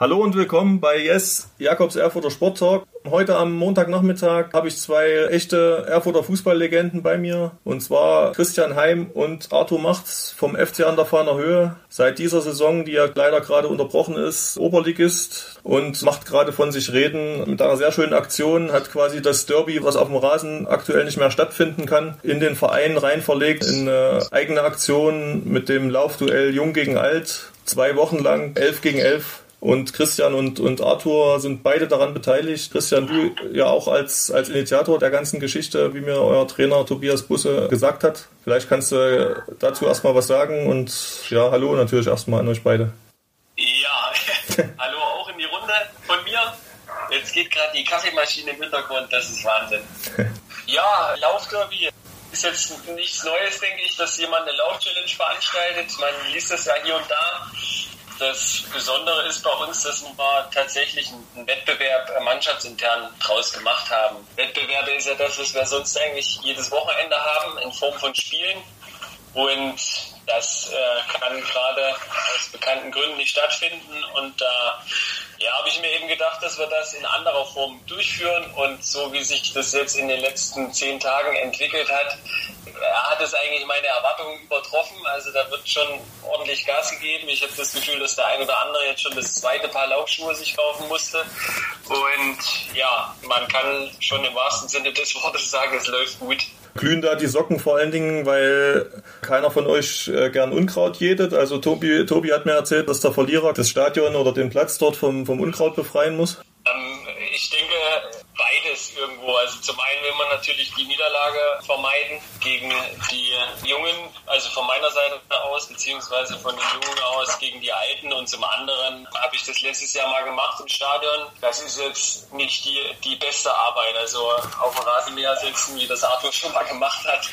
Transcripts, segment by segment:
Hallo und willkommen bei Yes, Jakobs Erfurter Sport Talk. Heute am Montagnachmittag habe ich zwei echte Erfurter Fußballlegenden bei mir. Und zwar Christian Heim und Arthur Machts vom FC an der Fahner Höhe. Seit dieser Saison, die ja leider gerade unterbrochen ist, Oberligist und macht gerade von sich reden mit einer sehr schönen Aktion, hat quasi das Derby, was auf dem Rasen aktuell nicht mehr stattfinden kann, in den Verein rein verlegt in eine eigene Aktion mit dem Laufduell Jung gegen Alt. Zwei Wochen lang, elf gegen elf und Christian und, und Arthur sind beide daran beteiligt. Christian, du ja auch als, als Initiator der ganzen Geschichte, wie mir euer Trainer Tobias Busse gesagt hat. Vielleicht kannst du dazu erstmal was sagen und ja, hallo natürlich erstmal an euch beide. Ja, hallo auch in die Runde von mir. Jetzt geht gerade die Kaffeemaschine im Hintergrund, das ist Wahnsinn. Ja, Laufderby ist jetzt nichts Neues, denke ich, dass jemand eine Laufchallenge veranstaltet. Man liest das ja hier und da das Besondere ist bei uns, dass wir tatsächlich einen Wettbewerb mannschaftsintern draus gemacht haben. Wettbewerbe ist ja das, was wir sonst eigentlich jedes Wochenende haben in Form von Spielen. Und das äh, kann gerade aus bekannten Gründen nicht stattfinden. Und da äh, ja, habe ich mir eben gedacht, dass wir das in anderer Form durchführen. Und so wie sich das jetzt in den letzten zehn Tagen entwickelt hat, hat es eigentlich meine Erwartungen übertroffen. Also da wird schon ordentlich Gas gegeben. Ich habe das Gefühl, dass der ein oder andere jetzt schon das zweite Paar Laufschuhe sich kaufen musste. Und ja, man kann schon im wahrsten Sinne des Wortes sagen, es läuft gut. Glühen da die Socken vor allen Dingen, weil keiner von euch äh, gern Unkraut jedet. Also Tobi, Tobi hat mir erzählt, dass der Verlierer das Stadion oder den Platz dort vom, vom Unkraut befreien muss. Ähm, ich denke, beides irgendwo. Also zum einen will man natürlich die Niederlage vermeiden gegen die Jungen, also von meiner Seite aus, beziehungsweise von den Jungen aus gegen die Alten. Und zum anderen habe ich das letztes Jahr mal gemacht im Stadion. Das ist jetzt nicht die, die beste Arbeit. Also auf dem Rasenmäher sitzen, wie das Arthur schon mal gemacht hat,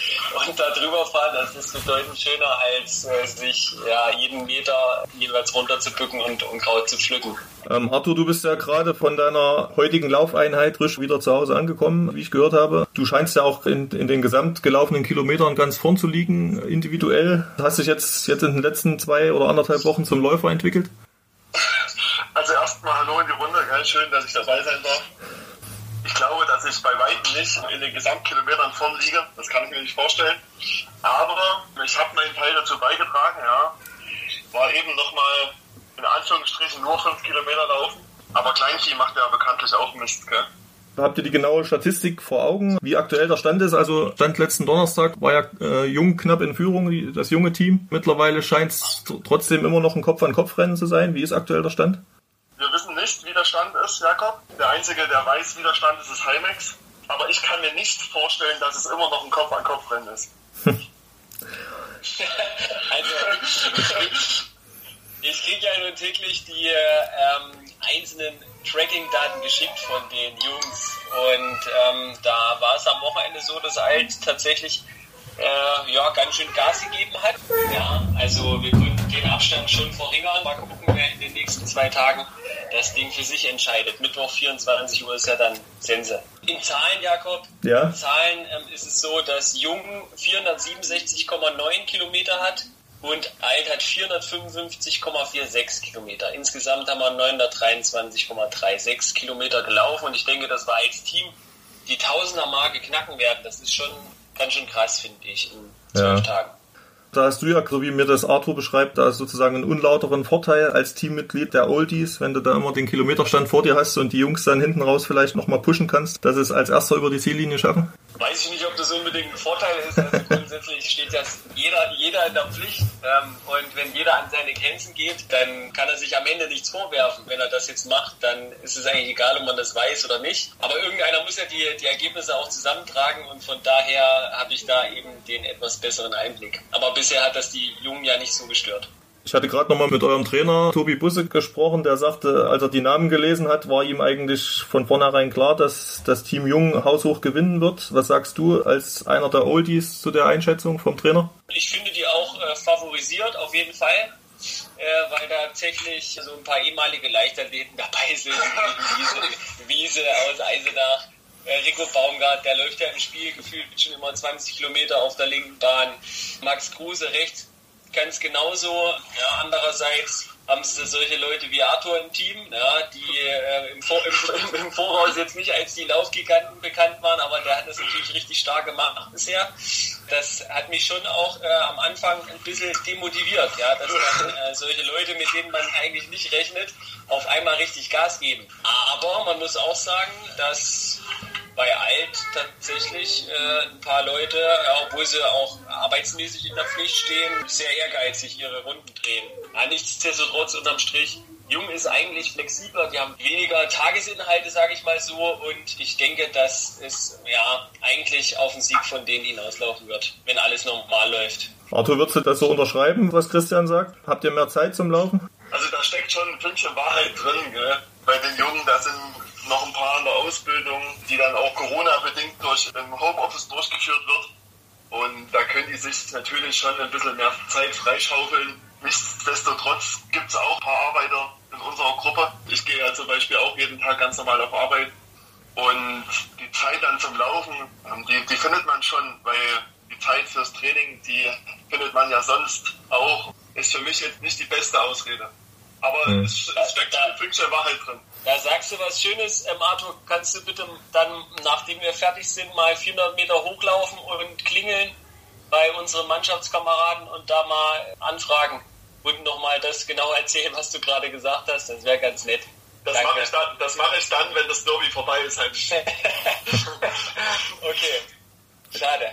und da drüber fahren, das ist bedeutend schöner, als äh, sich ja, jeden Meter jeweils runter zu bücken und Unkraut zu pflücken. Ähm, Arthur, du bist ja gerade von deiner heutigen Laufeinheit frisch wieder zu Hause angekommen, wie ich gehört habe. Du scheinst ja auch in, in den gesamt gelaufenen Kilometern ganz vorn zu liegen, individuell. Hast dich jetzt, jetzt in den letzten zwei oder anderthalb Wochen zum Läufer entwickelt? Also erstmal hallo in die Runde, ganz schön, dass ich dabei sein darf. Ich glaube, dass ich bei weitem nicht in den Gesamtkilometern vorn liege. Das kann ich mir nicht vorstellen. Aber ich habe meinen Teil dazu beigetragen, ja. War eben nochmal in Anführungsstrichen nur fünf Kilometer laufen. Aber Kleinvieh macht ja bekanntlich auch Mist, gell? Habt ihr die genaue Statistik vor Augen, wie aktuell der Stand ist? Also Stand letzten Donnerstag war ja äh, Jung knapp in Führung, das junge Team. Mittlerweile scheint es trotzdem immer noch ein Kopf-an-Kopf-Rennen zu sein. Wie ist aktuell der Stand? Wir wissen nicht, wie der Stand ist, Jakob. Der Einzige, der weiß, wie der Stand ist, ist Heimex. Aber ich kann mir nicht vorstellen, dass es immer noch ein Kopf-an-Kopf-Rennen ist. also, ich kriege ja nur täglich die ähm, einzelnen Tracking-Daten geschickt von den Jungs. Und ähm, da war es am Wochenende so, dass Alt tatsächlich äh, ja, ganz schön Gas gegeben hat. Ja, also wir konnten den Abstand schon verringern. Mal gucken, wer in den nächsten zwei Tagen das Ding für sich entscheidet. Mittwoch 24 Uhr ist ja dann Sense. In Zahlen, Jakob, ja. in Zahlen ähm, ist es so, dass Jung 467,9 Kilometer hat, und Alt hat 455,46 Kilometer. Insgesamt haben wir 923,36 Kilometer gelaufen und ich denke, dass wir als Team die Tausender-Marke knacken werden. Das ist schon ganz schön krass, finde ich, in zwölf ja. Tagen. Da hast du ja, so wie mir das Arthur beschreibt, da sozusagen einen unlauteren Vorteil als Teammitglied der Oldies, wenn du da immer den Kilometerstand vor dir hast und die Jungs dann hinten raus vielleicht nochmal pushen kannst, dass es als erster über die Ziellinie schaffen? Weiß ich nicht, ob das unbedingt ein Vorteil ist. Also grundsätzlich steht ja jeder, jeder in der Pflicht. Ähm, und wenn jeder an seine Grenzen geht, dann kann er sich am Ende nichts vorwerfen. Wenn er das jetzt macht, dann ist es eigentlich egal, ob man das weiß oder nicht. Aber irgendeiner muss ja die, die Ergebnisse auch zusammentragen und von daher habe ich da eben den etwas besseren Einblick. Aber bisher hat das die Jungen ja nicht so gestört. Ich hatte gerade nochmal mit eurem Trainer Tobi Busse gesprochen, der sagte, als er die Namen gelesen hat, war ihm eigentlich von vornherein klar, dass das Team Jung haushoch gewinnen wird. Was sagst du als einer der Oldies zu der Einschätzung vom Trainer? Ich finde die auch äh, favorisiert, auf jeden Fall. Äh, weil da tatsächlich so ein paar ehemalige Leichtathleten dabei sind, wie Wiese, Wiese aus Eisenach. Äh, Rico Baumgart, der läuft ja im Spiel gefühlt schon immer 20 Kilometer auf der linken Bahn. Max Kruse rechts ganz genauso. Ja, andererseits haben sie solche Leute wie Arthur im Team, ja, die äh, im, Vor im, im, Voraus jetzt nicht als die Laufgiganten bekannt waren, aber der hat das natürlich richtig stark gemacht bisher. Das hat mich schon auch äh, am Anfang ein bisschen demotiviert, ja, dass dann äh, solche Leute, mit denen man eigentlich nicht rechnet, auf einmal richtig Gas geben. Aber man muss auch sagen, dass bei Alt tatsächlich äh, ein paar Leute, ja, obwohl sie auch arbeitsmäßig in der Pflicht stehen, sehr ehrgeizig ihre Runden drehen. Ja, nichtsdestotrotz unterm Strich Jung ist eigentlich flexibler, die haben weniger Tagesinhalte, sage ich mal so, und ich denke, dass es ja eigentlich auf den Sieg von denen hinauslaufen wird, wenn alles normal läuft. Arthur, würdest du das so unterschreiben, was Christian sagt? Habt ihr mehr Zeit zum Laufen? Also da steckt schon ein Fünkchen Wahrheit drin. Gell? Bei den Jungen, da sind noch ein paar in der Ausbildung, die dann auch Corona-bedingt durch im Homeoffice durchgeführt wird. Und da können die sich natürlich schon ein bisschen mehr Zeit freischaufeln. Nichtsdestotrotz gibt es auch ein paar Arbeiter in unserer Gruppe. Ich gehe ja zum Beispiel auch jeden Tag ganz normal auf Arbeit. Und die Zeit dann zum Laufen, ähm, die, die findet man schon, weil die Zeit fürs Training, die findet man ja sonst auch. Ist für mich jetzt nicht die beste Ausrede. Aber mhm. steckt schon ein Fünkchen Wahrheit drin. Da sagst du was Schönes, ähm, Arthur, kannst du bitte dann, nachdem wir fertig sind, mal 400 Meter hochlaufen und klingeln bei unseren Mannschaftskameraden und da mal anfragen und nochmal das genau erzählen, was du gerade gesagt hast. Das wäre ganz nett. Das mache ich, dann, mach ich dann, wenn das Derby vorbei ist. Halt. okay, schade.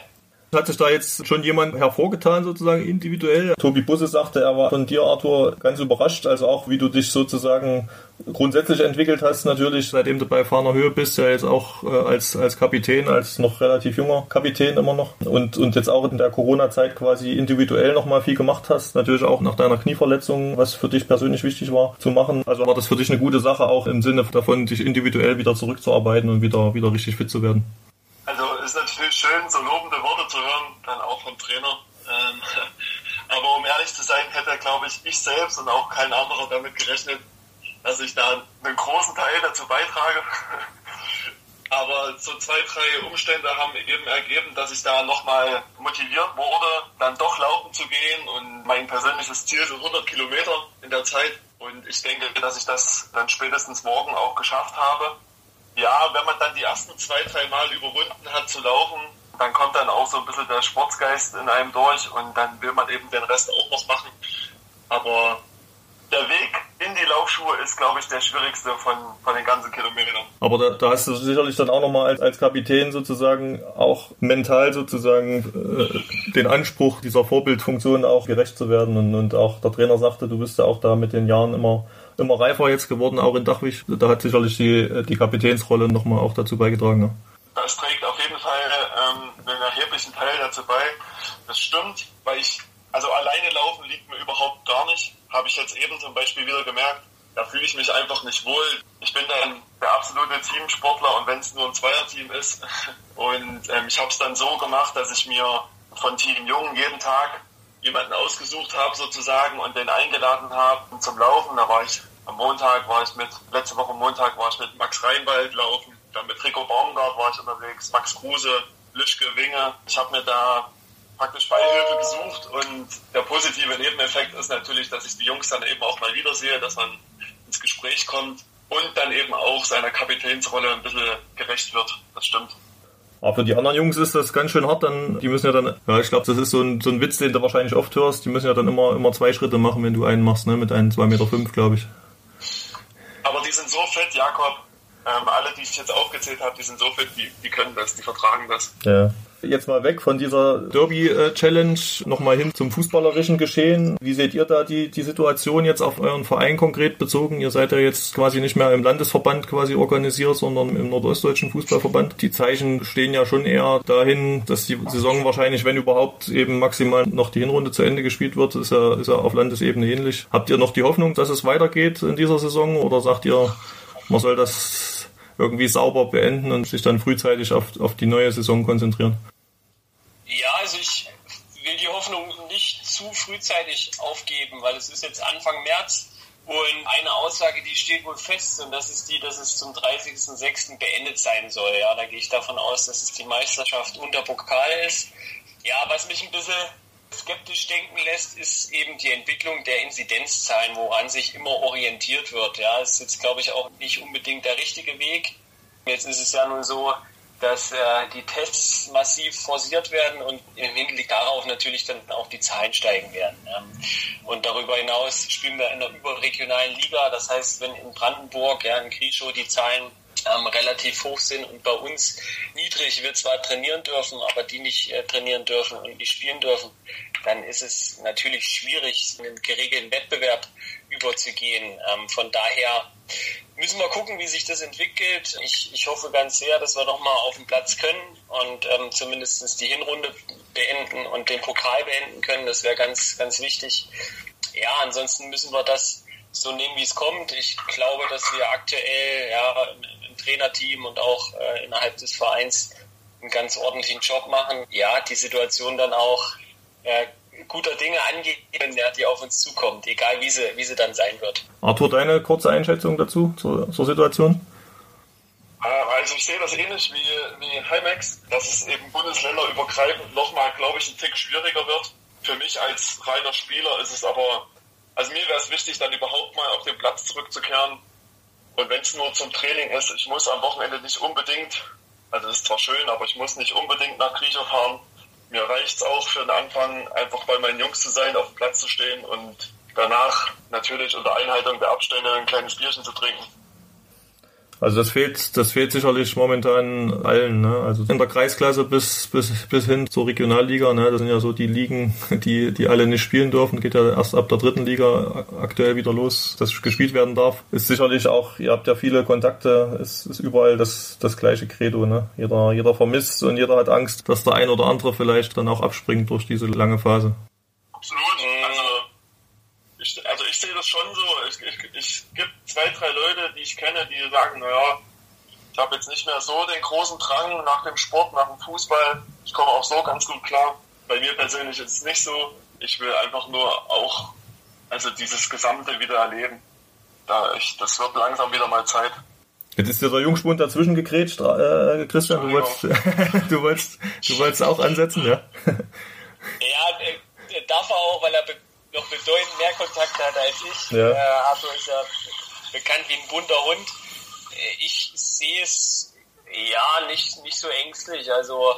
Hat sich da jetzt schon jemand hervorgetan, sozusagen individuell? Tobi Busse sagte, er war von dir, Arthur, ganz überrascht, also auch wie du dich sozusagen grundsätzlich entwickelt hast, natürlich, seitdem du bei Fahner Höhe bist, ja jetzt auch äh, als, als Kapitän, als noch relativ junger Kapitän immer noch und, und jetzt auch in der Corona-Zeit quasi individuell nochmal viel gemacht hast, natürlich auch nach deiner Knieverletzung, was für dich persönlich wichtig war, zu machen. Also war das für dich eine gute Sache, auch im Sinne davon, dich individuell wieder zurückzuarbeiten und wieder, wieder richtig fit zu werden? Also ist natürlich schön, so lobende Worte zu hören, dann auch vom Trainer. Ähm, aber um ehrlich zu sein, hätte, glaube ich, ich selbst und auch kein anderer damit gerechnet, dass ich da einen großen Teil dazu beitrage. Aber so zwei, drei Umstände haben eben ergeben, dass ich da nochmal motiviert wurde, dann doch laufen zu gehen. Und mein persönliches Ziel sind 100 Kilometer in der Zeit. Und ich denke, dass ich das dann spätestens morgen auch geschafft habe ja, wenn man dann die ersten zwei, drei Mal überwunden hat zu laufen, dann kommt dann auch so ein bisschen der Sportsgeist in einem durch und dann will man eben den Rest auch noch machen. Aber der Weg in die Laufschuhe ist, glaube ich, der schwierigste von, von den ganzen Kilometern. Aber da, da hast du sicherlich dann auch nochmal als, als Kapitän sozusagen auch mental sozusagen äh, den Anspruch dieser Vorbildfunktion auch gerecht zu werden. Und, und auch der Trainer sagte, du bist ja auch da mit den Jahren immer immer reifer jetzt geworden, auch in Dachwig. Da hat sicherlich die, die Kapitänsrolle nochmal auch dazu beigetragen. Ne? Das trägt auf jeden Fall ähm, einen erheblichen Teil dazu bei. Das stimmt, weil ich, also alleine laufen liegt mir überhaupt gar nicht. Habe ich jetzt eben zum Beispiel wieder gemerkt. Da fühle ich mich einfach nicht wohl. Ich bin dann der absolute Teamsportler und wenn es nur ein Zweierteam ist. Und ähm, ich habe es dann so gemacht, dass ich mir von Team Jung jeden Tag jemanden ausgesucht habe sozusagen und den eingeladen habe zum Laufen. Da war ich am Montag war ich mit, letzte Woche Montag war ich mit Max Reinwald laufen, dann mit Rico Baumgart war ich unterwegs, Max Kruse, Lischke Winge. Ich habe mir da praktisch Beihilfe gesucht und der positive Nebeneffekt ist natürlich, dass ich die Jungs dann eben auch mal wiedersehe, dass man ins Gespräch kommt und dann eben auch seiner Kapitänsrolle ein bisschen gerecht wird. Das stimmt. Aber für die anderen Jungs ist das ganz schön hart, dann, die müssen ja dann, ja, ich glaube, das ist so ein, so ein Witz, den du wahrscheinlich oft hörst, die müssen ja dann immer, immer zwei Schritte machen, wenn du einen machst, ne, mit einem 2,5 Meter, glaube ich. Aber die sind so fit, Jakob. Ähm, alle, die ich jetzt aufgezählt habe, die sind so fit, die, die können das, die vertragen das. Ja. Jetzt mal weg von dieser Derby-Challenge, nochmal hin zum fußballerischen Geschehen. Wie seht ihr da die, die Situation jetzt auf euren Verein konkret bezogen? Ihr seid ja jetzt quasi nicht mehr im Landesverband quasi organisiert, sondern im Nordostdeutschen Fußballverband. Die Zeichen stehen ja schon eher dahin, dass die Saison wahrscheinlich, wenn überhaupt, eben maximal noch die Hinrunde zu Ende gespielt wird. Ist ja, ist ja auf Landesebene ähnlich. Habt ihr noch die Hoffnung, dass es weitergeht in dieser Saison oder sagt ihr, man soll das irgendwie sauber beenden und sich dann frühzeitig auf, auf die neue Saison konzentrieren? Ja, also ich will die Hoffnung nicht zu frühzeitig aufgeben, weil es ist jetzt Anfang März und eine Aussage, die steht wohl fest und das ist die, dass es zum 30.06. beendet sein soll. Ja, da gehe ich davon aus, dass es die Meisterschaft unter Pokal ist. Ja, was mich ein bisschen skeptisch denken lässt, ist eben die Entwicklung der Inzidenzzahlen, woran sich immer orientiert wird. Ja, das ist jetzt, glaube ich, auch nicht unbedingt der richtige Weg. Jetzt ist es ja nun so, dass äh, die Tests massiv forciert werden und im Hinblick darauf natürlich dann auch die Zahlen steigen werden. Ähm, und darüber hinaus spielen wir in einer überregionalen Liga. Das heißt, wenn in Brandenburg, ja, in Grischow die Zahlen ähm, relativ hoch sind und bei uns niedrig wir zwar trainieren dürfen, aber die nicht äh, trainieren dürfen und nicht spielen dürfen, dann ist es natürlich schwierig, in einen geregelten Wettbewerb überzugehen. Ähm, von daher müssen wir gucken, wie sich das entwickelt. Ich, ich hoffe ganz sehr, dass wir nochmal auf den Platz können und ähm, zumindest die Hinrunde beenden und den Pokal beenden können. Das wäre ganz, ganz wichtig. Ja, ansonsten müssen wir das so nehmen, wie es kommt. Ich glaube, dass wir aktuell ja, im Trainerteam und auch äh, innerhalb des Vereins einen ganz ordentlichen Job machen. Ja, die Situation dann auch äh, guter Dinge angehen, ja, die auf uns zukommt, egal wie sie, wie sie dann sein wird. Arthur, deine kurze Einschätzung dazu, zur, zur Situation? Also ich sehe das ähnlich wie, wie Heimex, dass es eben bundesländerübergreifend nochmal, glaube ich, ein Tick schwieriger wird. Für mich als reiner Spieler ist es aber, also mir wäre es wichtig, dann überhaupt mal auf den Platz zurückzukehren. Und wenn es nur zum Training ist, ich muss am Wochenende nicht unbedingt, also das ist zwar schön, aber ich muss nicht unbedingt nach Griechow fahren mir reicht es auch für den Anfang, einfach bei meinen Jungs zu sein, auf dem Platz zu stehen und danach natürlich unter Einhaltung der Abstände ein kleines Bierchen zu trinken. Also das fehlt, das fehlt sicherlich momentan allen, ne? Also in der Kreisklasse bis, bis, bis hin zur Regionalliga, ne? Das sind ja so die Ligen, die, die alle nicht spielen dürfen. Geht ja erst ab der dritten Liga aktuell wieder los, dass gespielt werden darf. Ist sicherlich auch, ihr habt ja viele Kontakte, ist, ist überall das, das gleiche Credo, ne? Jeder, jeder vermisst und jeder hat Angst, dass der ein oder andere vielleicht dann auch abspringt durch diese lange Phase. Absolut. Das schon so. Ich, ich, ich gibt zwei, drei Leute, die ich kenne, die sagen, naja, ich habe jetzt nicht mehr so den großen Drang nach dem Sport, nach dem Fußball. Ich komme auch so ganz gut klar. Bei mir persönlich ist es nicht so. Ich will einfach nur auch, also dieses Gesamte wieder erleben. Da ich, das wird langsam wieder mal Zeit. Jetzt ist dir der Jungspund dazwischen gegrätscht, äh, Christian. Du wolltest, du wolltest, du wolltest auch ansetzen, ja? Ja, darf er auch, weil er noch bedeutend mehr Kontakte hat als ich. Ja. Äh, Arthur ist ja bekannt wie ein bunter Hund. Äh, ich sehe es ja nicht, nicht so ängstlich. Also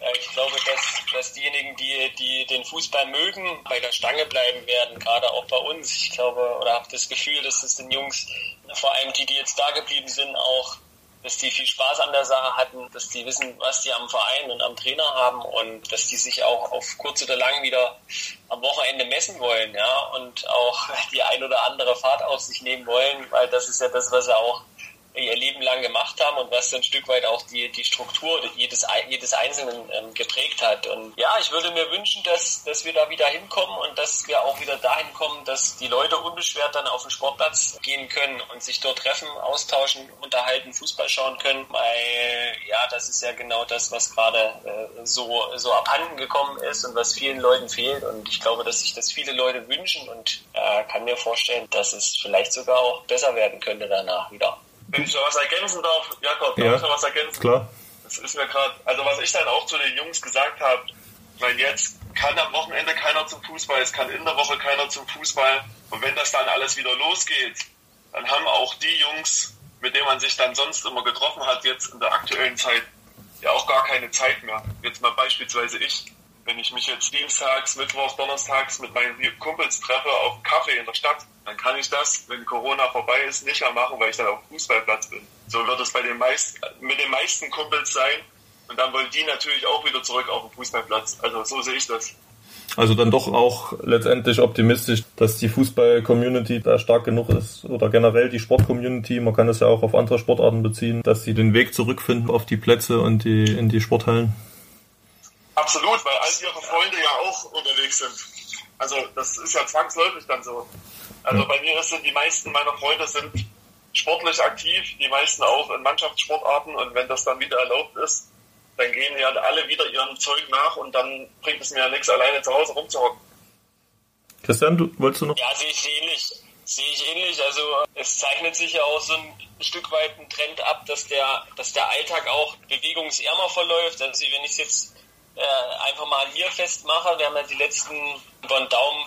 äh, ich glaube, dass, dass diejenigen, die, die den Fußball mögen, bei der Stange bleiben werden, gerade auch bei uns. Ich glaube oder habe das Gefühl, dass es den Jungs, vor allem die, die jetzt da geblieben sind, auch dass die viel Spaß an der Sache hatten, dass die wissen, was die am Verein und am Trainer haben und dass die sich auch auf kurz oder lang wieder am Wochenende messen wollen, ja, und auch die ein oder andere Fahrt auf sich nehmen wollen, weil das ist ja das, was er auch ihr Leben lang gemacht haben und was ein Stück weit auch die, die Struktur jedes, jedes Einzelnen ähm, geprägt hat. Und ja, ich würde mir wünschen, dass, dass wir da wieder hinkommen und dass wir auch wieder dahin kommen, dass die Leute unbeschwert dann auf den Sportplatz gehen können und sich dort treffen, austauschen, unterhalten, Fußball schauen können. Weil ja, das ist ja genau das, was gerade äh, so, so abhanden gekommen ist und was vielen Leuten fehlt. Und ich glaube, dass sich das viele Leute wünschen und äh, kann mir vorstellen, dass es vielleicht sogar auch besser werden könnte danach wieder. Wenn ich noch was ergänzen darf, Jakob, darf ja, ich noch was ergänzen? Klar. Das ist mir gerade, also was ich dann auch zu den Jungs gesagt habe, weil jetzt kann am Wochenende keiner zum Fußball, es kann in der Woche keiner zum Fußball. Und wenn das dann alles wieder losgeht, dann haben auch die Jungs, mit denen man sich dann sonst immer getroffen hat, jetzt in der aktuellen Zeit ja auch gar keine Zeit mehr. Jetzt mal beispielsweise ich, wenn ich mich jetzt dienstags, mittwochs, donnerstags mit meinen Kumpels treffe auf einen Kaffee in der Stadt, dann kann ich das, wenn Corona vorbei ist, nicht mehr machen, weil ich dann auf dem Fußballplatz bin. So wird es bei den meisten, mit den meisten Kumpels sein. Und dann wollen die natürlich auch wieder zurück auf den Fußballplatz. Also so sehe ich das. Also dann doch auch letztendlich optimistisch, dass die Fußball-Community da stark genug ist oder generell die Sport-Community, man kann es ja auch auf andere Sportarten beziehen, dass sie den Weg zurückfinden auf die Plätze und die, in die Sporthallen. Absolut, weil all ihre Freunde ja auch unterwegs sind. Also das ist ja zwangsläufig dann so. Also bei mir sind die meisten meiner Freunde sind sportlich aktiv, die meisten auch in Mannschaftssportarten und wenn das dann wieder erlaubt ist, dann gehen ja alle wieder ihrem Zeug nach und dann bringt es mir ja nichts, alleine zu Hause rumzuhocken. Christian, du wolltest du noch? Ja, sehe ich ähnlich. Sehe ich ähnlich. Also es zeichnet sich ja auch so ein Stück weit ein Trend ab, dass der, dass der Alltag auch bewegungsärmer verläuft. Also wenn ich es jetzt äh, einfach mal hier festmache. Wir haben ja die letzten über den Daumen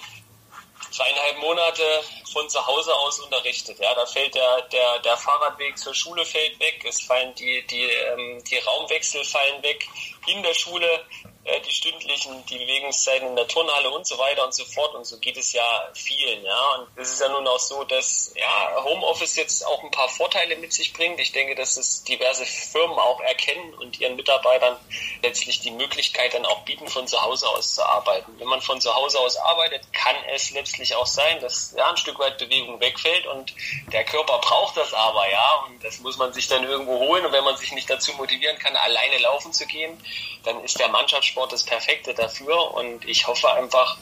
zweieinhalb Monate von zu Hause aus unterrichtet. Ja, da fällt der, der, der Fahrradweg zur Schule fällt weg, es fallen die, die, ähm, die Raumwechsel fallen weg in der Schule die stündlichen, die Bewegungszeiten in der Turnhalle und so weiter und so fort. Und so geht es ja vielen. Ja. Und es ist ja nun auch so, dass ja, Homeoffice jetzt auch ein paar Vorteile mit sich bringt. Ich denke, dass es diverse Firmen auch erkennen und ihren Mitarbeitern letztlich die Möglichkeit dann auch bieten, von zu Hause aus zu arbeiten. Wenn man von zu Hause aus arbeitet, kann es letztlich auch sein, dass ja, ein Stück weit Bewegung wegfällt und der Körper braucht das aber, ja. Und das muss man sich dann irgendwo holen. Und wenn man sich nicht dazu motivieren kann, alleine laufen zu gehen, dann ist der Mannschaftssport Sport das Perfekte dafür und ich hoffe einfach,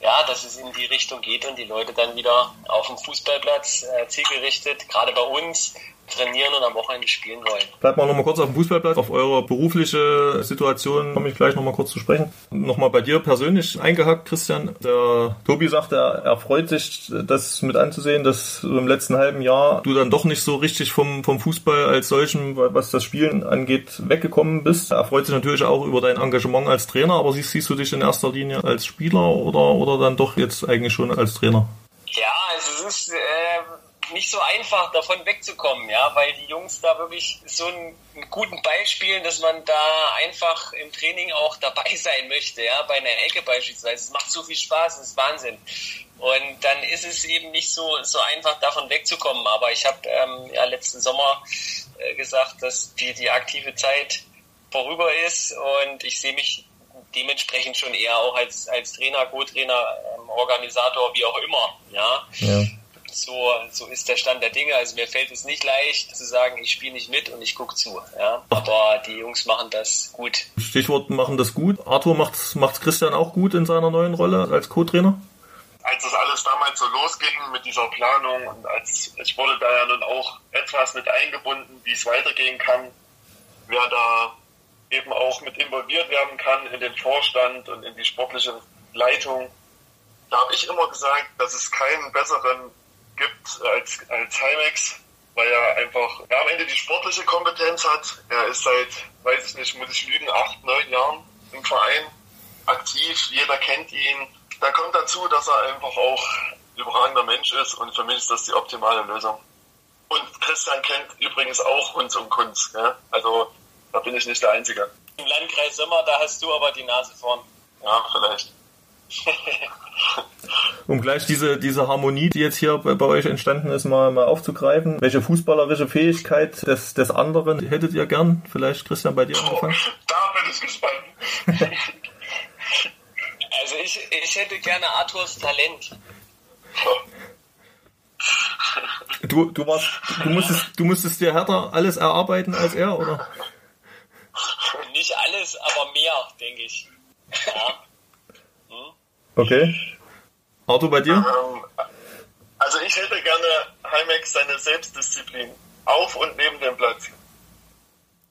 ja, dass es in die Richtung geht und die Leute dann wieder auf dem Fußballplatz äh, zielgerichtet, gerade bei uns, trainieren und am Wochenende spielen wollen. Bleibt mal nochmal kurz auf dem Fußballplatz. Auf eure berufliche Situation komme ich gleich nochmal kurz zu sprechen. Nochmal bei dir persönlich eingehakt, Christian. Der Tobi sagt, er, er freut sich, das mit anzusehen, dass im letzten halben Jahr du dann doch nicht so richtig vom, vom Fußball als solchen, was das Spielen angeht, weggekommen bist. Er freut sich natürlich auch über dein Engagement als Trainer, aber siehst, siehst du dich in erster Linie als Spieler oder, oder dann doch jetzt eigentlich schon als Trainer? Ja, also es ist... Äh nicht so einfach davon wegzukommen, ja, weil die Jungs da wirklich so einen, einen, guten Beispiel, dass man da einfach im Training auch dabei sein möchte, ja, bei einer Ecke beispielsweise. Es macht so viel Spaß, es ist Wahnsinn. Und dann ist es eben nicht so, so einfach davon wegzukommen. Aber ich habe ähm, ja letzten Sommer äh, gesagt, dass die, die aktive Zeit vorüber ist und ich sehe mich dementsprechend schon eher auch als, als Trainer, Co-Trainer, ähm, Organisator, wie auch immer. Ja. ja so, so ist der Stand der Dinge. Also mir fällt es nicht leicht zu sagen, ich spiele nicht mit und ich gucke zu. Ja? Aber die Jungs machen das gut. Stichwort machen das gut. Arthur macht es Christian auch gut in seiner neuen Rolle als Co-Trainer? Als das alles damals so losging mit dieser Planung und als ich wurde da ja nun auch etwas mit eingebunden, wie es weitergehen kann, wer da eben auch mit involviert werden kann in den Vorstand und in die sportliche Leitung. Da habe ich immer gesagt, dass es keinen besseren gibt als, als Heimex, weil er einfach ja, am Ende die sportliche Kompetenz hat. Er ist seit, weiß ich nicht, muss ich lügen, acht, neun Jahren im Verein aktiv. Jeder kennt ihn. Da kommt dazu, dass er einfach auch ein überragender Mensch ist und für mich ist das die optimale Lösung. Und Christian kennt übrigens auch uns und Kunst. Ja? Also da bin ich nicht der Einzige. Im Landkreis Sommer, da hast du aber die Nase vorn. Ja, vielleicht. um gleich diese, diese Harmonie, die jetzt hier bei, bei, euch entstanden ist, mal, mal aufzugreifen. Welche fußballerische Fähigkeit des, des anderen hättet ihr gern? Vielleicht, Christian, bei dir angefangen? Da bin ich gespannt. also ich, ich hätte gerne Arthurs Talent. Du, du warst, du musstest, du musstest dir härter alles erarbeiten als er, oder? Nicht alles, aber mehr, denke ich. Ja. Okay. Arthur, bei dir? Ähm, also ich hätte gerne Heimex seine Selbstdisziplin auf und neben dem Platz.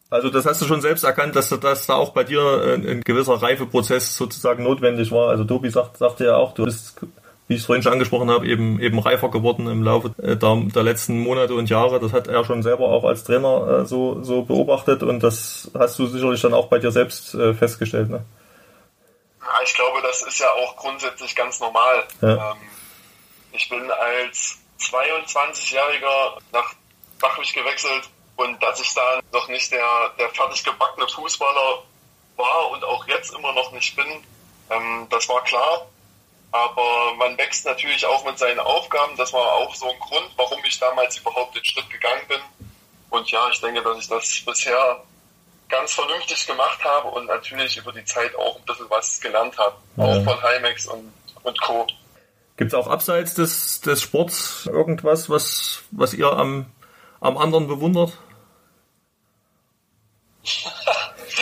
Also das hast du schon selbst erkannt, dass, dass da auch bei dir ein, ein, gewisser Reifeprozess sozusagen notwendig war. Also Tobi sagt, sagte ja auch, du bist, wie ich es vorhin schon angesprochen habe, eben, eben reifer geworden im Laufe äh, der, der letzten Monate und Jahre. Das hat er schon selber auch als Trainer äh, so, so beobachtet und das hast du sicherlich dann auch bei dir selbst äh, festgestellt. Ne? Ja, ich glaube, das ist ja auch grundsätzlich ganz normal. Ja. Ähm, ich bin als 22-Jähriger nach Bachwig gewechselt und dass ich da noch nicht der, der fertig gebackene Fußballer war und auch jetzt immer noch nicht bin, ähm, das war klar. Aber man wächst natürlich auch mit seinen Aufgaben. Das war auch so ein Grund, warum ich damals überhaupt den Schritt gegangen bin. Und ja, ich denke, dass ich das bisher ganz vernünftig gemacht habe und natürlich über die Zeit auch ein bisschen was gelernt habe. Ja. Auch von Heimex und, und Co. Gibt es auch abseits des, des Sports irgendwas, was, was ihr am, am anderen bewundert?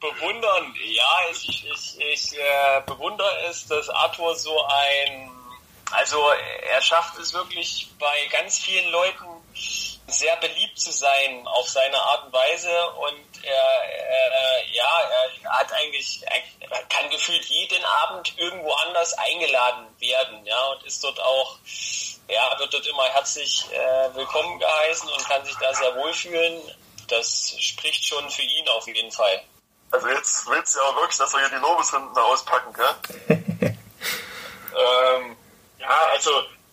Bewundern, ja, ich, ich, ich äh, bewundere es, dass Arthur so ein also er schafft es wirklich bei ganz vielen Leuten sehr beliebt zu sein auf seine Art und Weise und er, er ja, er hat eigentlich, er kann gefühlt jeden Abend irgendwo anders eingeladen werden, ja, und ist dort auch ja, wird dort immer herzlich äh, willkommen geheißen und kann sich da sehr wohlfühlen. Das spricht schon für ihn auf jeden Fall. Also jetzt willst du ja auch wirklich, dass wir hier die Lobeshymnen auspacken, gell? ähm, ja, also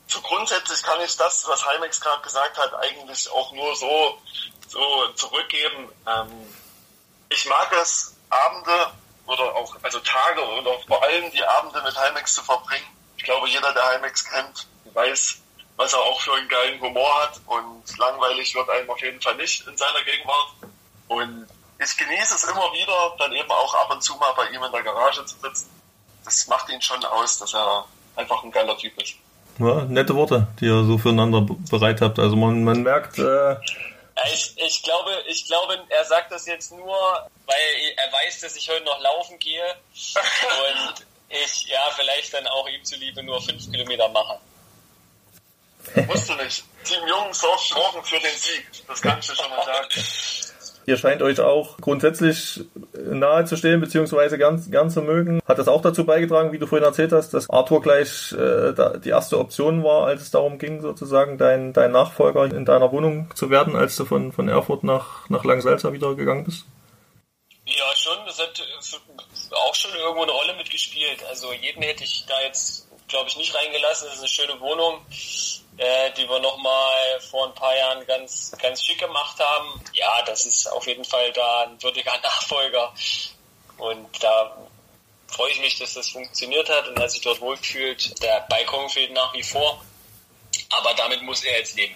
so grundsätzlich kann ich das, was Heimex gerade gesagt hat, eigentlich auch nur so, so zurückgeben. Ähm, ich mag es, Abende oder auch, also Tage oder vor allem die Abende mit Heimex zu verbringen. Ich glaube, jeder, der Heimex kennt, weiß, was er auch für einen geilen Humor hat und langweilig wird einem auf jeden Fall nicht in seiner Gegenwart. Und ich genieße es immer wieder, dann eben auch ab und zu mal bei ihm in der Garage zu sitzen. Das macht ihn schon aus, dass er einfach ein geiler Typ ist. Ja, nette Worte, die ihr so füreinander bereit habt. Also man, man merkt. Äh ich, ich, glaube, ich glaube, er sagt das jetzt nur, weil er weiß, dass ich heute noch laufen gehe und ich ja vielleicht dann auch ihm zuliebe nur fünf Kilometer mache. Musst du nicht. Team Jung sorgt morgen für den Sieg. Das kann ich dir schon mal sagen. Ihr scheint euch auch grundsätzlich nahe zu stehen, beziehungsweise ganz, gern zu mögen. Hat das auch dazu beigetragen, wie du vorhin erzählt hast, dass Arthur gleich äh, die erste Option war, als es darum ging, sozusagen dein, dein Nachfolger in deiner Wohnung zu werden, als du von, von Erfurt nach, nach Langsalza wieder gegangen bist? Ja, schon. Das hat auch schon irgendwo eine Rolle mitgespielt. Also jeden hätte ich da jetzt, glaube ich, nicht reingelassen. Das ist eine schöne Wohnung äh, die wir nochmal vor ein paar Jahren ganz, ganz schick gemacht haben. Ja, das ist auf jeden Fall da ein würdiger Nachfolger. Und da freue ich mich, dass das funktioniert hat und er sich dort wohlfühlt. Der Balkon fehlt nach wie vor, aber damit muss er jetzt leben.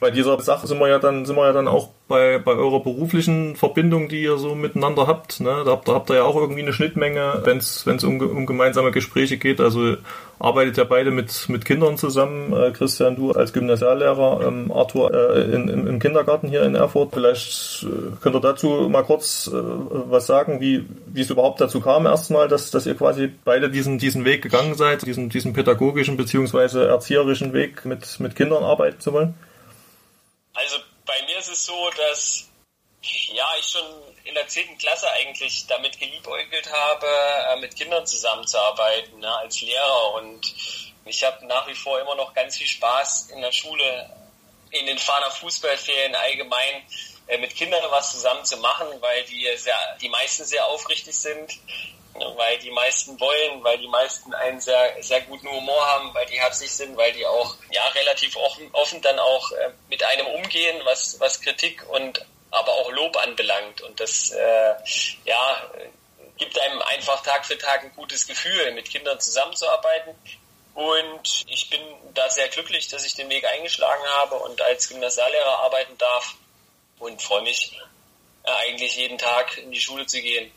Bei dieser Sache sind wir ja dann, sind wir ja dann auch bei, bei eurer beruflichen Verbindung, die ihr so miteinander habt. Ne? Da, habt, da habt ihr ja auch irgendwie eine Schnittmenge, wenn es um, um gemeinsame Gespräche geht. Also arbeitet ja beide mit, mit Kindern zusammen. Äh, Christian, du als Gymnasiallehrer, ähm, Arthur äh, in, im, im Kindergarten hier in Erfurt. Vielleicht äh, könnt ihr dazu mal kurz äh, was sagen, wie, wie es überhaupt dazu kam erstmal, dass, dass ihr quasi beide diesen, diesen Weg gegangen seid, diesen, diesen pädagogischen beziehungsweise erzieherischen Weg mit, mit Kindern arbeiten zu wollen? Also bei mir ist es so, dass ja, ich schon in der 10. Klasse eigentlich damit geliebäugelt habe, äh, mit Kindern zusammenzuarbeiten ne, als Lehrer. Und ich habe nach wie vor immer noch ganz viel Spaß in der Schule, in den Fahner Fußballferien allgemein äh, mit Kindern was zusammen zu machen, weil die sehr, die meisten sehr aufrichtig sind, weil die meisten wollen, weil die meisten einen sehr, sehr guten Humor haben, weil die herzlich sind, weil die auch ja relativ offen, offen dann auch äh, mit einem umgehen, was, was Kritik und aber auch Lob anbelangt. Und das äh, ja, gibt einem einfach Tag für Tag ein gutes Gefühl, mit Kindern zusammenzuarbeiten. Und ich bin da sehr glücklich, dass ich den Weg eingeschlagen habe und als Gymnasiallehrer arbeiten darf und freue mich äh, eigentlich jeden Tag in die Schule zu gehen.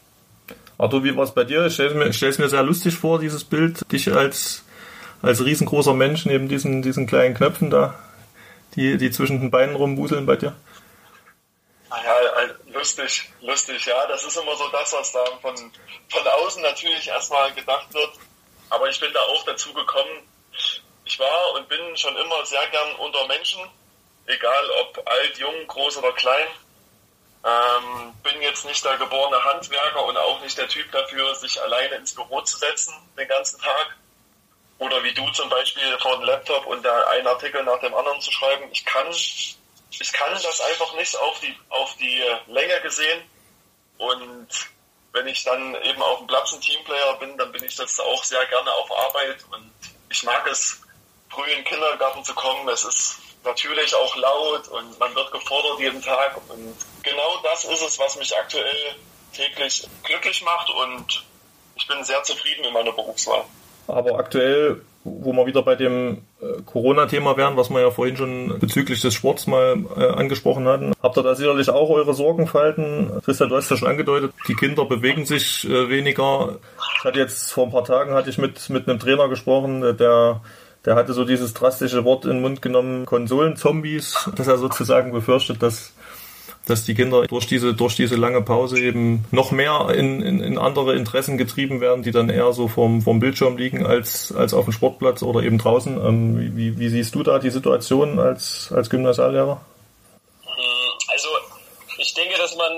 Arthur, wie war es bei dir? Ich stelle es mir sehr lustig vor, dieses Bild, dich als, als riesengroßer Mensch neben diesen, diesen kleinen Knöpfen da, die, die zwischen den Beinen rumwuseln bei dir. Ja, lustig, lustig, ja. Das ist immer so das, was da von, von außen natürlich erstmal gedacht wird. Aber ich bin da auch dazu gekommen. Ich war und bin schon immer sehr gern unter Menschen, egal ob alt, jung, groß oder klein. Ähm, bin jetzt nicht der geborene Handwerker und auch nicht der Typ dafür, sich alleine ins Büro zu setzen den ganzen Tag. Oder wie du zum Beispiel vor dem Laptop und da einen Artikel nach dem anderen zu schreiben. Ich kann ich kann das einfach nicht auf die, auf die Länge gesehen. Und wenn ich dann eben auf dem Platz ein Teamplayer bin, dann bin ich das auch sehr gerne auf Arbeit. Und ich mag es, früh Kindergarten zu kommen. Es ist natürlich auch laut und man wird gefordert jeden Tag. Und genau das ist es, was mich aktuell täglich glücklich macht. Und ich bin sehr zufrieden in meiner Berufswahl. Aber aktuell wo wir wieder bei dem äh, Corona-Thema wären, was wir ja vorhin schon bezüglich des Sports mal äh, angesprochen hatten. Habt ihr da sicherlich auch eure Sorgenfalten? Christian, du hast ja schon angedeutet, die Kinder bewegen sich äh, weniger. Ich hatte jetzt vor ein paar Tagen hatte ich mit, mit einem Trainer gesprochen, der der hatte so dieses drastische Wort in den Mund genommen, Konsolenzombies, dass er sozusagen befürchtet, dass dass die Kinder durch diese, durch diese lange Pause eben noch mehr in, in, in andere Interessen getrieben werden, die dann eher so vom, vom Bildschirm liegen als, als auf dem Sportplatz oder eben draußen. Ähm, wie, wie siehst du da die Situation als, als Gymnasiallehrer? Also ich denke, dass man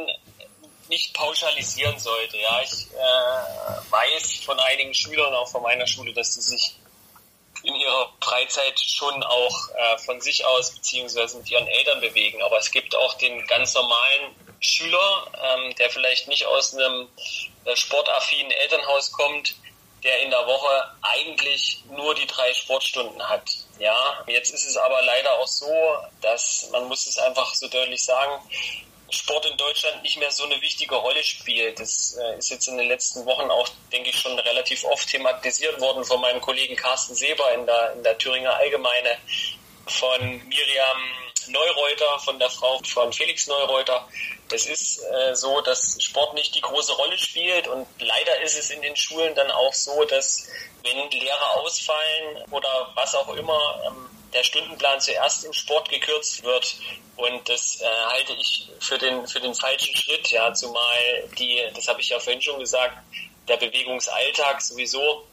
nicht pauschalisieren sollte. Ja, ich äh, weiß von einigen Schülern auch von meiner Schule, dass sie sich in ihrer Freizeit schon auch äh, von sich aus beziehungsweise mit ihren Eltern bewegen. Aber es gibt auch den ganz normalen Schüler, ähm, der vielleicht nicht aus einem äh, sportaffinen Elternhaus kommt, der in der Woche eigentlich nur die drei Sportstunden hat. Ja, jetzt ist es aber leider auch so, dass man muss es einfach so deutlich sagen, Sport in Deutschland nicht mehr so eine wichtige Rolle spielt. Das äh, ist jetzt in den letzten Wochen auch, denke ich, schon relativ oft thematisiert worden von meinem Kollegen Carsten Seber in der, in der Thüringer Allgemeine, von Miriam Neureuter, von der Frau von Felix Neureuter. Es ist äh, so, dass Sport nicht die große Rolle spielt und leider ist es in den Schulen dann auch so, dass wenn Lehrer ausfallen oder was auch immer, ähm, der Stundenplan zuerst im Sport gekürzt wird. Und das äh, halte ich für den, für den falschen Schritt, ja, zumal die, das habe ich ja vorhin schon gesagt, der Bewegungsalltag sowieso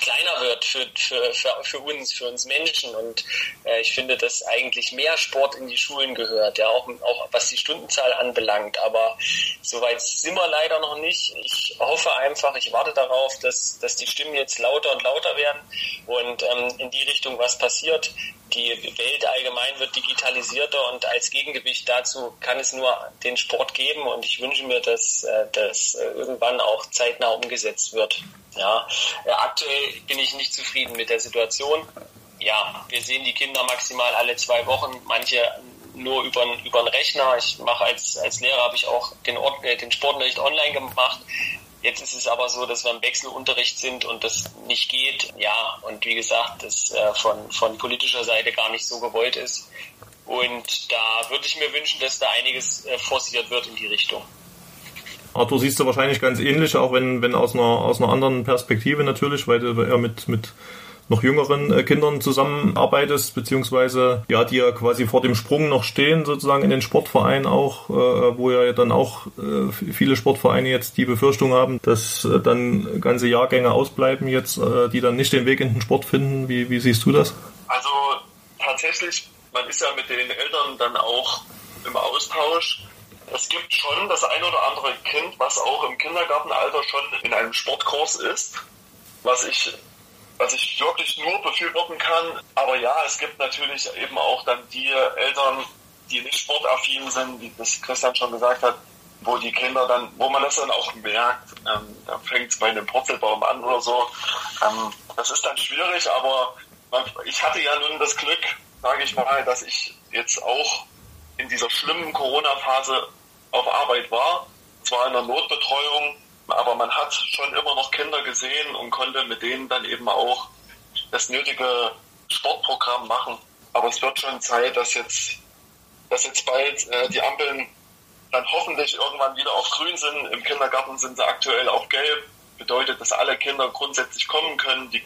kleiner wird für, für, für, für uns, für uns Menschen. Und äh, ich finde, dass eigentlich mehr Sport in die Schulen gehört, ja, auch, auch was die Stundenzahl anbelangt. Aber soweit sind wir leider noch nicht. Ich hoffe einfach, ich warte darauf, dass, dass die Stimmen jetzt lauter und lauter werden und ähm, in die Richtung was passiert. Die Welt allgemein wird digitalisierter und als Gegengewicht dazu kann es nur den Sport geben und ich wünsche mir, dass äh, das äh, irgendwann auch zeitnah umgesetzt wird. Ja, äh, aktuell bin ich nicht zufrieden mit der Situation. Ja, wir sehen die Kinder maximal alle zwei Wochen, manche nur über, einen Rechner. Ich mache als, als Lehrer habe ich auch den, Ort, äh, den Sportunterricht online gemacht. Jetzt ist es aber so, dass wir im Wechselunterricht sind und das nicht geht. Ja, und wie gesagt, das äh, von, von politischer Seite gar nicht so gewollt ist. Und da würde ich mir wünschen, dass da einiges äh, forciert wird in die Richtung. Arthur siehst du wahrscheinlich ganz ähnlich, auch wenn, wenn aus einer, aus einer anderen Perspektive natürlich, weil du eher mit, mit noch jüngeren äh, Kindern zusammenarbeitest, beziehungsweise ja, die ja quasi vor dem Sprung noch stehen, sozusagen in den Sportverein auch, äh, wo ja dann auch äh, viele Sportvereine jetzt die Befürchtung haben, dass äh, dann ganze Jahrgänge ausbleiben jetzt, äh, die dann nicht den Weg in den Sport finden. Wie, wie siehst du das? Also tatsächlich, man ist ja mit den Eltern dann auch im Austausch es gibt schon das ein oder andere Kind, was auch im Kindergartenalter schon in einem Sportkurs ist, was ich, was ich wirklich nur befürworten kann. Aber ja, es gibt natürlich eben auch dann die Eltern, die nicht sportaffin sind, wie das Christian schon gesagt hat, wo die Kinder dann, wo man das dann auch merkt, ähm, da fängt es bei einem Purzelbaum an oder so. Ähm, das ist dann schwierig, aber man, ich hatte ja nun das Glück, sage ich mal, dass ich jetzt auch in dieser schlimmen Corona-Phase auf Arbeit war, zwar in der Notbetreuung, aber man hat schon immer noch Kinder gesehen und konnte mit denen dann eben auch das nötige Sportprogramm machen. Aber es wird schon Zeit, dass jetzt, dass jetzt bald äh, die Ampeln dann hoffentlich irgendwann wieder auf grün sind. Im Kindergarten sind sie aktuell auch gelb. Bedeutet, dass alle Kinder grundsätzlich kommen können. Die,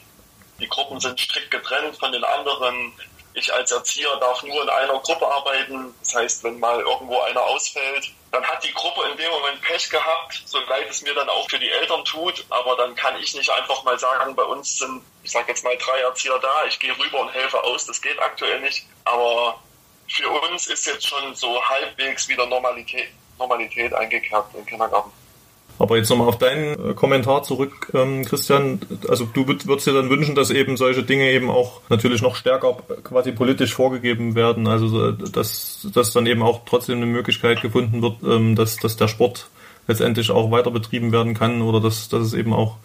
die Gruppen sind strikt getrennt von den anderen. Ich als Erzieher darf nur in einer Gruppe arbeiten. Das heißt, wenn mal irgendwo einer ausfällt, dann hat die Gruppe in dem Moment Pech gehabt, so leid es mir dann auch für die Eltern tut. Aber dann kann ich nicht einfach mal sagen, bei uns sind, ich sage jetzt mal drei Erzieher da, ich gehe rüber und helfe aus. Das geht aktuell nicht. Aber für uns ist jetzt schon so halbwegs wieder Normalität, Normalität eingekehrt im Kindergarten. Aber jetzt nochmal auf deinen äh, Kommentar zurück, ähm, Christian. Also du würdest dir dann wünschen, dass eben solche Dinge eben auch natürlich noch stärker quasi politisch vorgegeben werden. Also dass, dass dann eben auch trotzdem eine Möglichkeit gefunden wird, ähm, dass, dass der Sport letztendlich auch weiter betrieben werden kann oder dass, dass es eben auch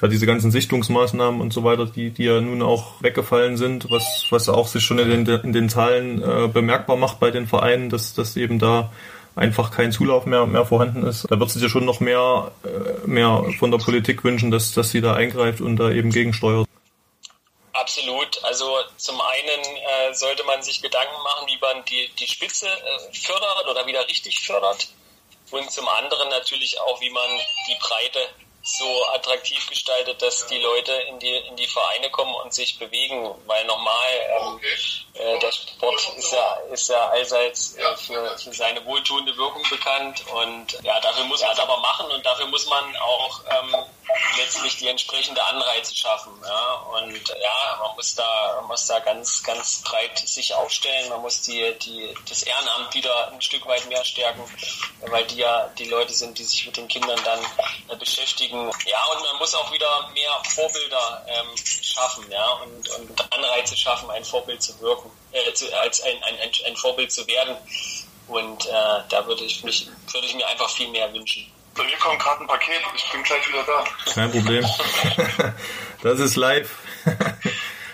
ja, diese ganzen Sichtungsmaßnahmen und so weiter, die, die ja nun auch weggefallen sind, was, was auch sich schon in den, in den Zahlen äh, bemerkbar macht bei den Vereinen, dass, dass eben da einfach kein Zulauf mehr, mehr vorhanden ist. Da wird es dir schon noch mehr, äh, mehr von der Politik wünschen, dass, dass sie da eingreift und da eben gegensteuert. Absolut. Also zum einen äh, sollte man sich Gedanken machen, wie man die, die Spitze äh, fördert oder wieder richtig fördert. Und zum anderen natürlich auch, wie man die Breite so attraktiv gestaltet, dass die Leute in die, in die Vereine kommen und sich bewegen, weil normal ähm, äh, der Sport ist ja, ist ja allseits äh, für, für seine wohltuende Wirkung bekannt und ja, dafür muss man es aber machen und dafür muss man auch ähm, letztlich die entsprechende Anreize schaffen. Ja? Und ja, man muss da, man muss da ganz, ganz breit sich aufstellen. Man muss die, die, das Ehrenamt wieder ein Stück weit mehr stärken, weil die ja die Leute sind, die sich mit den Kindern dann äh, beschäftigen. Ja, und man muss auch wieder mehr Vorbilder ähm, schaffen, ja, und, und Anreize schaffen, ein Vorbild zu wirken, äh, zu, als ein, ein, ein Vorbild zu werden. Und äh, da würde ich mich, würde ich mir einfach viel mehr wünschen. Bei mir kommt gerade ein Paket, ich bin gleich wieder da. Kein Problem. das ist live.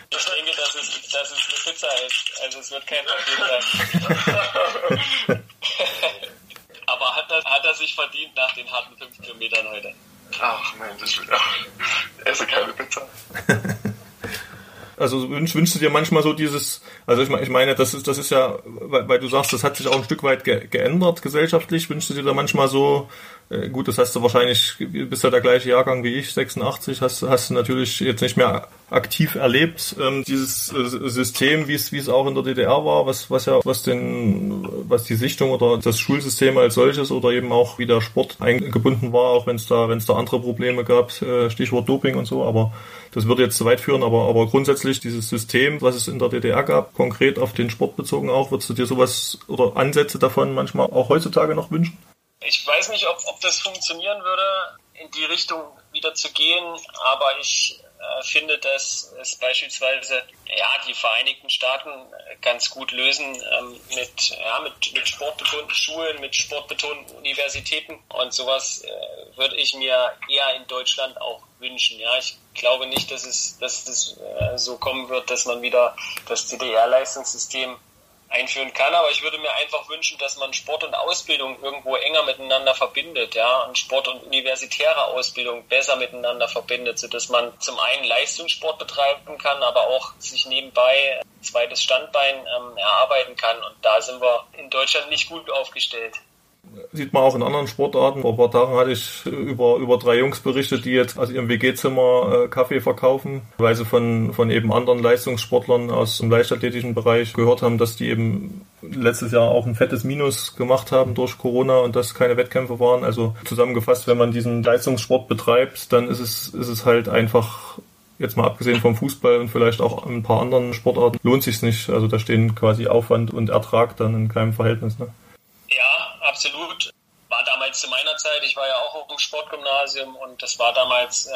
Ich denke, dass es, dass es eine Pizza ist. Also es wird kein Paket sein. Aber hat er, hat er sich verdient nach den harten fünf Kilometern heute? Ach Mensch, ich will, ach, esse keine Pizza. Also wünsch, wünschst du dir manchmal so dieses, also ich, ich meine, das ist, das ist ja, weil, weil, du sagst, das hat sich auch ein Stück weit ge geändert gesellschaftlich, wünschst du dir da manchmal so äh, gut, das hast du wahrscheinlich, bist ja der gleiche Jahrgang wie ich, 86, hast, hast du natürlich jetzt nicht mehr aktiv erlebt. Ähm, dieses äh, System, wie es, auch in der DDR war, was, was ja, was den, was die Sichtung oder das Schulsystem als solches oder eben auch wie der Sport eingebunden war, auch wenn es da, wenn es da andere Probleme gab, äh, Stichwort Doping und so, aber das würde jetzt zu weit führen, aber, aber grundsätzlich dieses System, was es in der DDR gab, konkret auf den Sport bezogen auch, würdest du dir sowas oder Ansätze davon manchmal auch heutzutage noch wünschen? Ich weiß nicht, ob, ob das funktionieren würde, in die Richtung wieder zu gehen, aber ich äh, finde, dass es beispielsweise ja, die Vereinigten Staaten ganz gut lösen ähm, mit, ja, mit, mit sportbetonten Schulen, mit sportbetonten Universitäten und sowas äh, würde ich mir eher in Deutschland auch wünschen. Ja, ich glaube nicht, dass es, dass es äh, so kommen wird, dass man wieder das DDR-Leistungssystem einführen kann, aber ich würde mir einfach wünschen, dass man Sport und Ausbildung irgendwo enger miteinander verbindet, ja, und Sport und universitäre Ausbildung besser miteinander verbindet, so dass man zum einen Leistungssport betreiben kann, aber auch sich nebenbei ein zweites Standbein ähm, erarbeiten kann. Und da sind wir in Deutschland nicht gut aufgestellt. Sieht man auch in anderen Sportarten. Vor ein paar Tagen hatte ich über, über drei Jungs berichtet, die jetzt aus ihrem WG-Zimmer äh, Kaffee verkaufen, weil sie von, von eben anderen Leistungssportlern aus dem leichtathletischen Bereich gehört haben, dass die eben letztes Jahr auch ein fettes Minus gemacht haben durch Corona und dass keine Wettkämpfe waren. Also zusammengefasst, wenn man diesen Leistungssport betreibt, dann ist es, ist es halt einfach jetzt mal abgesehen vom Fußball und vielleicht auch ein paar anderen Sportarten, lohnt sich's nicht. Also da stehen quasi Aufwand und Ertrag dann in keinem Verhältnis. Ne? Absolut. War damals zu meiner Zeit, ich war ja auch auf dem Sportgymnasium und das war damals äh,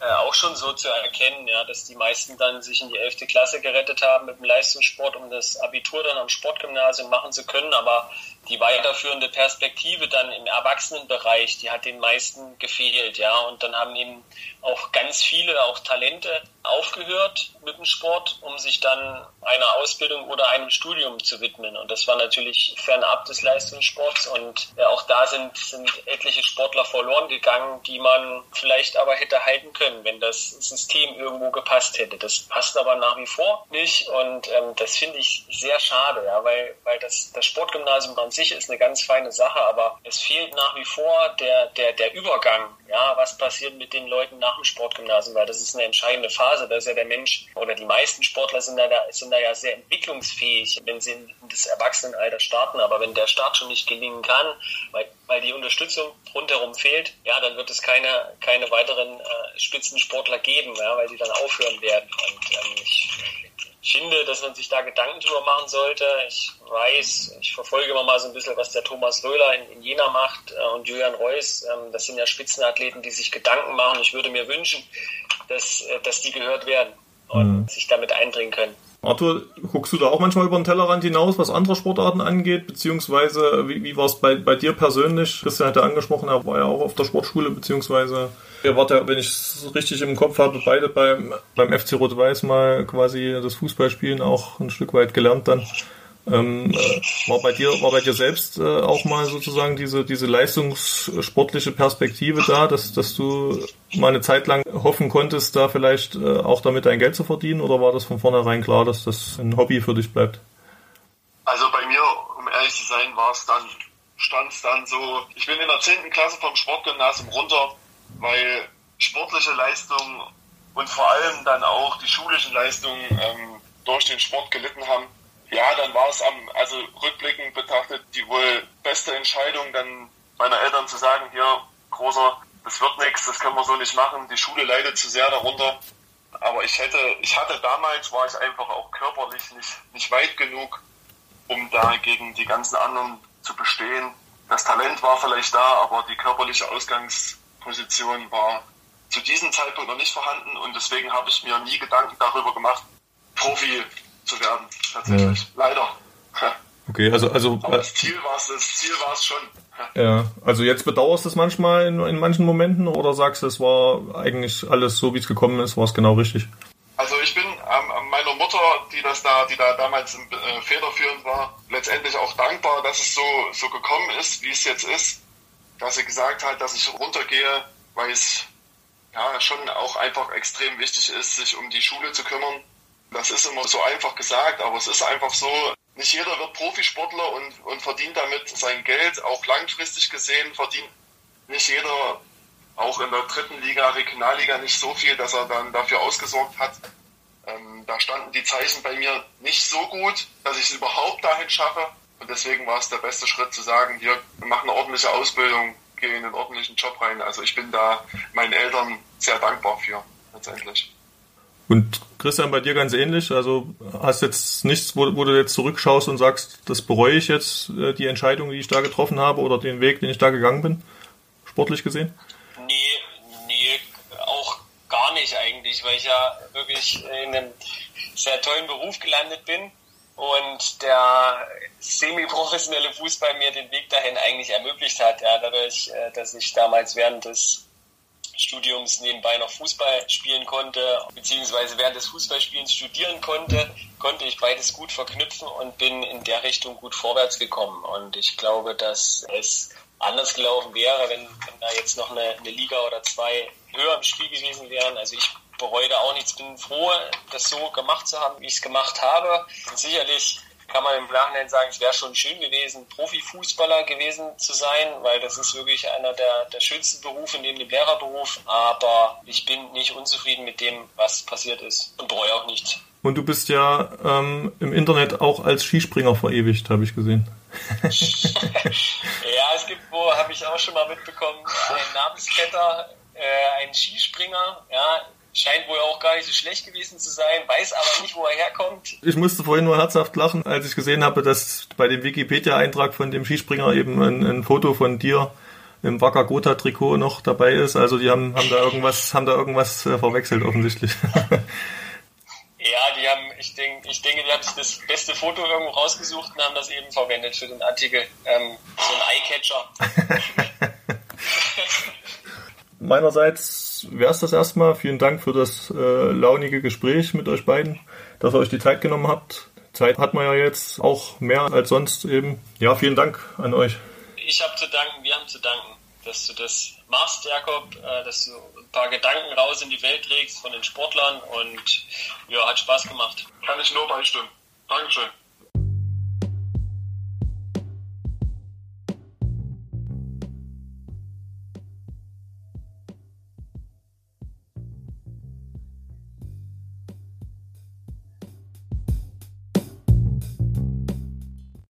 äh, auch schon so zu erkennen, ja, dass die meisten dann sich in die 11. Klasse gerettet haben mit dem Leistungssport, um das Abitur dann am Sportgymnasium machen zu können. Aber die weiterführende Perspektive dann im Erwachsenenbereich, die hat den meisten gefehlt, ja. Und dann haben eben auch ganz viele, auch Talente, aufgehört mit dem Sport, um sich dann einer Ausbildung oder einem Studium zu widmen. Und das war natürlich fernab des Leistungssports. Und ja, auch da sind, sind etliche Sportler verloren gegangen, die man vielleicht aber hätte halten können, wenn das System irgendwo gepasst hätte. Das passt aber nach wie vor nicht. Und ähm, das finde ich sehr schade, ja, weil, weil das, das Sportgymnasium an sich ist eine ganz feine Sache, aber es fehlt nach wie vor der, der, der Übergang. Ja, was passiert mit den Leuten nach dem Sportgymnasium? Weil das ist eine entscheidende Phase Phase. Da ist ja der Mensch oder die meisten Sportler sind da, sind da ja sehr entwicklungsfähig, wenn sie in das Erwachsenenalter starten. Aber wenn der Start schon nicht gelingen kann, weil, weil die Unterstützung rundherum fehlt, ja, dann wird es keine, keine weiteren äh, Spitzensportler geben, ja, weil die dann aufhören werden. Und ähm, ich finde, dass man sich da Gedanken drüber machen sollte. Ich weiß, ich verfolge immer mal so ein bisschen, was der Thomas Röhler in, in Jena macht äh, und Julian Reus. Ähm, das sind ja Spitzenathleten, die sich Gedanken machen. Ich würde mir wünschen, dass, äh, dass die gehört werden und mhm. sich damit einbringen können. Arthur, guckst du da auch manchmal über den Tellerrand hinaus, was andere Sportarten angeht, beziehungsweise wie, wie war es bei, bei dir persönlich? Christian hatte angesprochen, er war ja auch auf der Sportschule, beziehungsweise ihr wart ja, wenn ich es richtig im Kopf habe, beide beim, beim FC Rot-Weiß mal quasi das Fußballspielen auch ein Stück weit gelernt dann. Ähm, äh, war bei dir, war bei dir selbst äh, auch mal sozusagen diese, diese leistungssportliche Perspektive da, dass, dass du mal eine Zeit lang hoffen konntest, da vielleicht äh, auch damit dein Geld zu verdienen oder war das von vornherein klar, dass das ein Hobby für dich bleibt? Also bei mir, um ehrlich zu sein, war es dann, stand es dann so, ich bin in der 10. Klasse vom Sportgymnasium runter, weil sportliche Leistungen und vor allem dann auch die schulischen Leistungen ähm, durch den Sport gelitten haben ja, dann war es am, also rückblickend betrachtet, die wohl beste Entscheidung, dann meiner Eltern zu sagen, hier, großer, das wird nichts, das können wir so nicht machen, die Schule leidet zu sehr darunter. Aber ich hätte, ich hatte damals, war ich einfach auch körperlich nicht, nicht weit genug, um da gegen die ganzen anderen zu bestehen. Das Talent war vielleicht da, aber die körperliche Ausgangsposition war zu diesem Zeitpunkt noch nicht vorhanden und deswegen habe ich mir nie Gedanken darüber gemacht, Profi zu werden, tatsächlich. Ja. Leider. Okay, also, also. Aber das Ziel war es, das Ziel war es schon. Ja, also jetzt bedauerst du es manchmal in, in manchen Momenten oder sagst du, es war eigentlich alles so, wie es gekommen ist, war es genau richtig? Also ich bin ähm, meiner Mutter, die das da, die da damals äh, federführend war, letztendlich auch dankbar, dass es so, so gekommen ist, wie es jetzt ist. Dass sie gesagt hat, dass ich runtergehe, weil es ja schon auch einfach extrem wichtig ist, sich um die Schule zu kümmern. Das ist immer so einfach gesagt, aber es ist einfach so, nicht jeder wird Profisportler und, und verdient damit sein Geld. Auch langfristig gesehen verdient nicht jeder, auch in der dritten Liga, Regionalliga, nicht so viel, dass er dann dafür ausgesorgt hat. Ähm, da standen die Zeichen bei mir nicht so gut, dass ich es überhaupt dahin schaffe. Und deswegen war es der beste Schritt zu sagen, hier, wir machen eine ordentliche Ausbildung, gehen in einen ordentlichen Job rein. Also ich bin da meinen Eltern sehr dankbar für, letztendlich. Und Christian, bei dir ganz ähnlich. Also hast jetzt nichts, wo, wo, du jetzt zurückschaust und sagst, das bereue ich jetzt, äh, die Entscheidung, die ich da getroffen habe oder den Weg, den ich da gegangen bin, sportlich gesehen? Nee, nee, auch gar nicht eigentlich, weil ich ja wirklich in einem sehr tollen Beruf gelandet bin und der semi-professionelle Fußball mir den Weg dahin eigentlich ermöglicht hat, ja, dadurch, äh, dass ich damals während des Studiums nebenbei noch Fußball spielen konnte, beziehungsweise während des Fußballspielens studieren konnte, konnte ich beides gut verknüpfen und bin in der Richtung gut vorwärts gekommen. Und ich glaube, dass es anders gelaufen wäre, wenn, wenn da jetzt noch eine, eine Liga oder zwei höher im Spiel gewesen wären. Also ich bereue da auch nichts, bin froh, das so gemacht zu haben, wie ich es gemacht habe. Und sicherlich kann man im Nachhinein sagen, es wäre schon schön gewesen, Profifußballer gewesen zu sein, weil das ist wirklich einer der, der schönsten Berufe neben dem Lehrerberuf. Aber ich bin nicht unzufrieden mit dem, was passiert ist und bereue auch nichts. Und du bist ja ähm, im Internet auch als Skispringer verewigt, habe ich gesehen. ja, es gibt wo, habe ich auch schon mal mitbekommen, einen Namensvetter, äh, ein Skispringer, ja, Scheint wohl auch gar nicht so schlecht gewesen zu sein, weiß aber nicht, wo er herkommt. Ich musste vorhin nur herzhaft lachen, als ich gesehen habe, dass bei dem Wikipedia-Eintrag von dem Skispringer eben ein, ein Foto von dir im Wacker Gotha Trikot noch dabei ist. Also die haben, haben da irgendwas, haben da irgendwas äh, verwechselt offensichtlich. Ja, die haben, ich denke, ich denke, die haben sich das beste Foto irgendwo rausgesucht und haben das eben verwendet für den Artikel. Ähm, so ein Eyecatcher. Meinerseits wäre es das erstmal. Vielen Dank für das äh, launige Gespräch mit euch beiden, dass ihr euch die Zeit genommen habt. Zeit hat man ja jetzt auch mehr als sonst eben. Ja, vielen Dank an euch. Ich habe zu danken, wir haben zu danken, dass du das machst, Jakob, äh, dass du ein paar Gedanken raus in die Welt trägst von den Sportlern und ja, hat Spaß gemacht. Kann ich nur beistimmen. Dankeschön.